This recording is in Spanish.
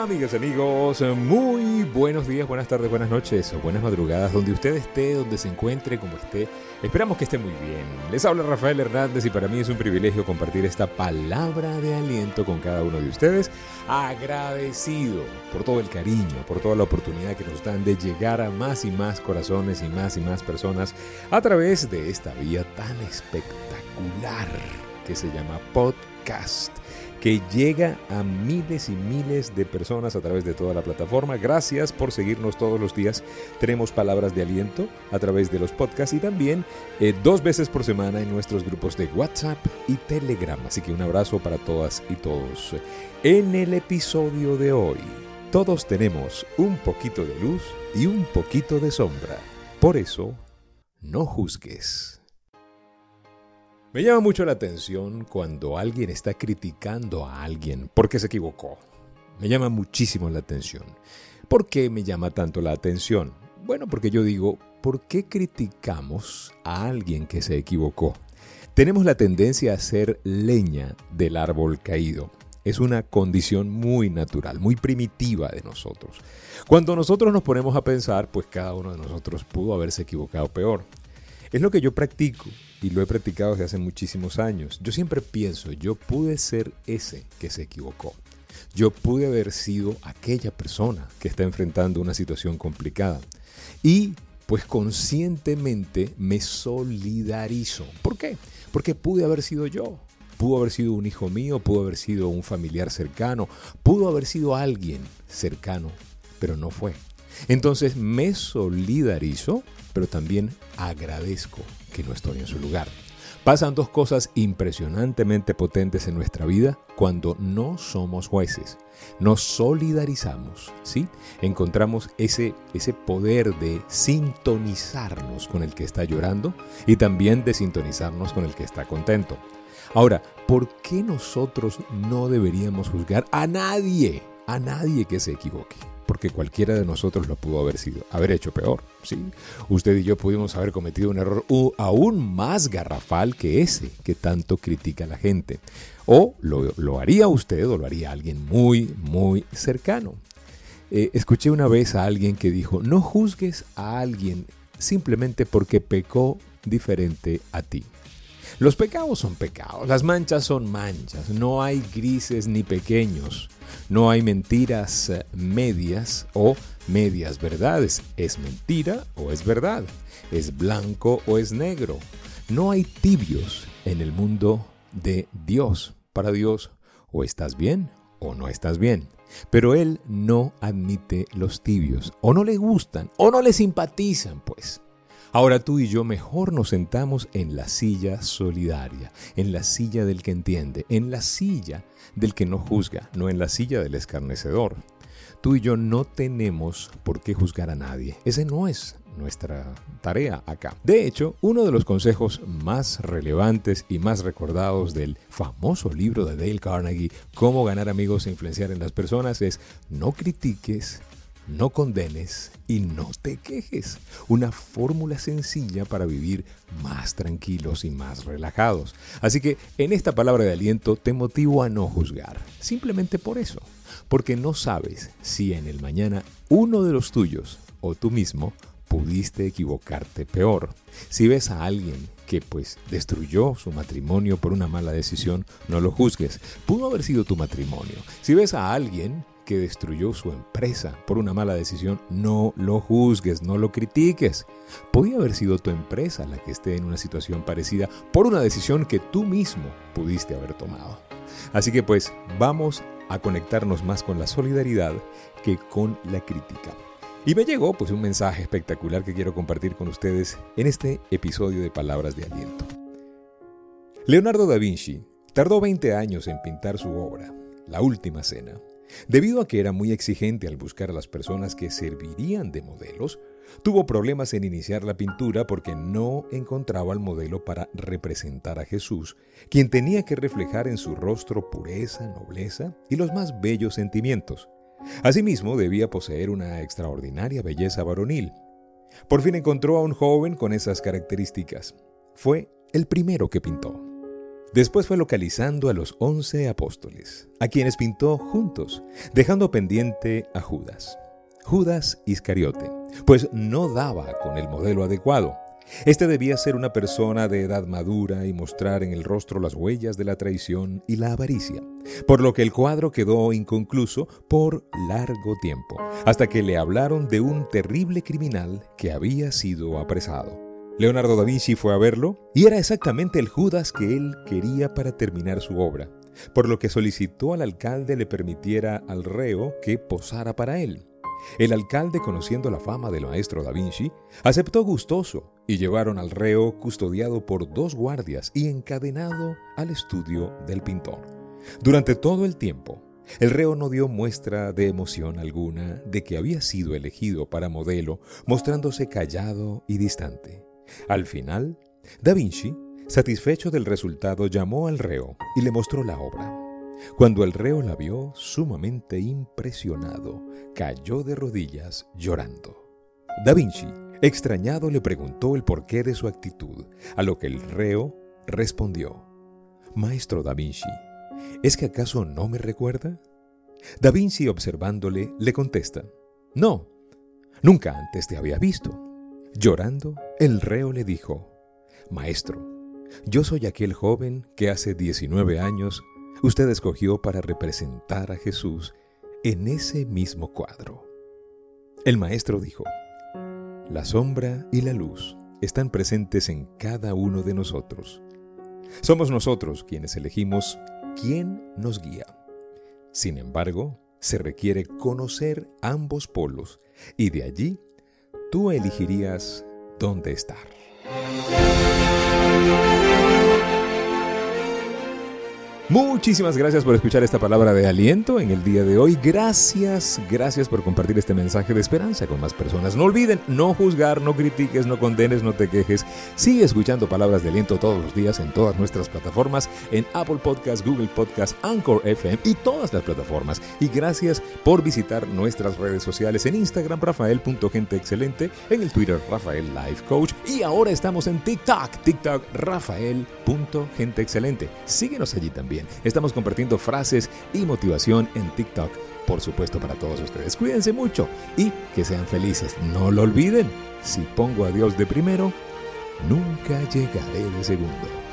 Amigas, amigos, muy buenos días, buenas tardes, buenas noches o buenas madrugadas, donde usted esté, donde se encuentre, como esté. Esperamos que esté muy bien. Les habla Rafael Hernández y para mí es un privilegio compartir esta palabra de aliento con cada uno de ustedes. Agradecido por todo el cariño, por toda la oportunidad que nos dan de llegar a más y más corazones y más y más personas a través de esta vía tan espectacular que se llama podcast que llega a miles y miles de personas a través de toda la plataforma. Gracias por seguirnos todos los días. Tenemos palabras de aliento a través de los podcasts y también eh, dos veces por semana en nuestros grupos de WhatsApp y Telegram. Así que un abrazo para todas y todos. En el episodio de hoy, todos tenemos un poquito de luz y un poquito de sombra. Por eso, no juzgues. Me llama mucho la atención cuando alguien está criticando a alguien porque se equivocó. Me llama muchísimo la atención. ¿Por qué me llama tanto la atención? Bueno, porque yo digo, ¿por qué criticamos a alguien que se equivocó? Tenemos la tendencia a ser leña del árbol caído. Es una condición muy natural, muy primitiva de nosotros. Cuando nosotros nos ponemos a pensar, pues cada uno de nosotros pudo haberse equivocado peor. Es lo que yo practico y lo he practicado desde hace muchísimos años. Yo siempre pienso, yo pude ser ese que se equivocó. Yo pude haber sido aquella persona que está enfrentando una situación complicada. Y pues conscientemente me solidarizo. ¿Por qué? Porque pude haber sido yo. Pudo haber sido un hijo mío, pudo haber sido un familiar cercano, pudo haber sido alguien cercano, pero no fue. Entonces me solidarizo pero también agradezco que no estoy en su lugar. Pasan dos cosas impresionantemente potentes en nuestra vida cuando no somos jueces. Nos solidarizamos, ¿sí? Encontramos ese, ese poder de sintonizarnos con el que está llorando y también de sintonizarnos con el que está contento. Ahora, ¿por qué nosotros no deberíamos juzgar a nadie, a nadie que se equivoque? Porque cualquiera de nosotros lo pudo haber sido, haber hecho peor, ¿sí? Usted y yo pudimos haber cometido un error aún más garrafal que ese que tanto critica la gente. O lo, haría usted o lo haría alguien muy, muy cercano. Eh, escuché una vez a alguien que dijo, no juzgues a alguien simplemente porque pecó diferente a ti. Los pecados son pecados, las manchas son manchas, no hay grises ni pequeños, no hay mentiras eh, medias o medias verdades, es mentira o es verdad, es blanco o es negro. No hay tibios en el mundo de Dios. Para Dios, o estás bien o no estás bien. Pero Él no admite los tibios, o no le gustan, o no le simpatizan, pues. Ahora tú y yo mejor nos sentamos en la silla solidaria, en la silla del que entiende, en la silla del que no juzga, no en la silla del escarnecedor. Tú y yo no tenemos por qué juzgar a nadie. Ese no es nuestra tarea acá. De hecho, uno de los consejos más relevantes y más recordados del famoso libro de Dale Carnegie, Cómo ganar amigos e influenciar en las personas, es no critiques, no condenes y no te quejes. Una fórmula sencilla para vivir más tranquilos y más relajados. Así que en esta palabra de aliento te motivo a no juzgar. Simplemente por eso. Porque no sabes si en el mañana uno de los tuyos o tú mismo pudiste equivocarte peor. Si ves a alguien que pues destruyó su matrimonio por una mala decisión, no lo juzgues. Pudo haber sido tu matrimonio. Si ves a alguien que destruyó su empresa por una mala decisión, no lo juzgues, no lo critiques. Podía haber sido tu empresa la que esté en una situación parecida por una decisión que tú mismo pudiste haber tomado. Así que pues vamos a conectarnos más con la solidaridad que con la crítica. Y me llegó pues un mensaje espectacular que quiero compartir con ustedes en este episodio de Palabras de Aliento. Leonardo da Vinci tardó 20 años en pintar su obra, La Última Cena. Debido a que era muy exigente al buscar a las personas que servirían de modelos, tuvo problemas en iniciar la pintura porque no encontraba el modelo para representar a Jesús, quien tenía que reflejar en su rostro pureza, nobleza y los más bellos sentimientos. Asimismo, debía poseer una extraordinaria belleza varonil. Por fin encontró a un joven con esas características. Fue el primero que pintó. Después fue localizando a los once apóstoles, a quienes pintó juntos, dejando pendiente a Judas. Judas Iscariote, pues no daba con el modelo adecuado. Este debía ser una persona de edad madura y mostrar en el rostro las huellas de la traición y la avaricia, por lo que el cuadro quedó inconcluso por largo tiempo, hasta que le hablaron de un terrible criminal que había sido apresado. Leonardo da Vinci fue a verlo y era exactamente el Judas que él quería para terminar su obra, por lo que solicitó al alcalde le permitiera al reo que posara para él. El alcalde, conociendo la fama del maestro da Vinci, aceptó gustoso y llevaron al reo custodiado por dos guardias y encadenado al estudio del pintor. Durante todo el tiempo, el reo no dio muestra de emoción alguna de que había sido elegido para modelo, mostrándose callado y distante. Al final, Da Vinci, satisfecho del resultado, llamó al reo y le mostró la obra. Cuando el reo la vio, sumamente impresionado, cayó de rodillas llorando. Da Vinci, extrañado, le preguntó el porqué de su actitud, a lo que el reo respondió, Maestro Da Vinci, ¿es que acaso no me recuerda? Da Vinci, observándole, le contesta, No, nunca antes te había visto. Llorando, el reo le dijo, Maestro, yo soy aquel joven que hace 19 años usted escogió para representar a Jesús en ese mismo cuadro. El maestro dijo, La sombra y la luz están presentes en cada uno de nosotros. Somos nosotros quienes elegimos quién nos guía. Sin embargo, se requiere conocer ambos polos y de allí tú elegirías dónde estar. Muchísimas gracias por escuchar esta palabra de aliento en el día de hoy. Gracias, gracias por compartir este mensaje de esperanza con más personas. No olviden no juzgar, no critiques, no condenes, no te quejes. Sigue escuchando palabras de aliento todos los días en todas nuestras plataformas, en Apple Podcasts, Google Podcasts, Anchor FM y todas las plataformas. Y gracias por visitar nuestras redes sociales en Instagram, rafael.genteexcelente, en el Twitter, Rafael Life Coach. Y ahora estamos en TikTok, TikTok, rafael.genteexcelente. Síguenos allí Estamos compartiendo frases y motivación en TikTok, por supuesto para todos ustedes. Cuídense mucho y que sean felices. No lo olviden, si pongo a Dios de primero, nunca llegaré de segundo.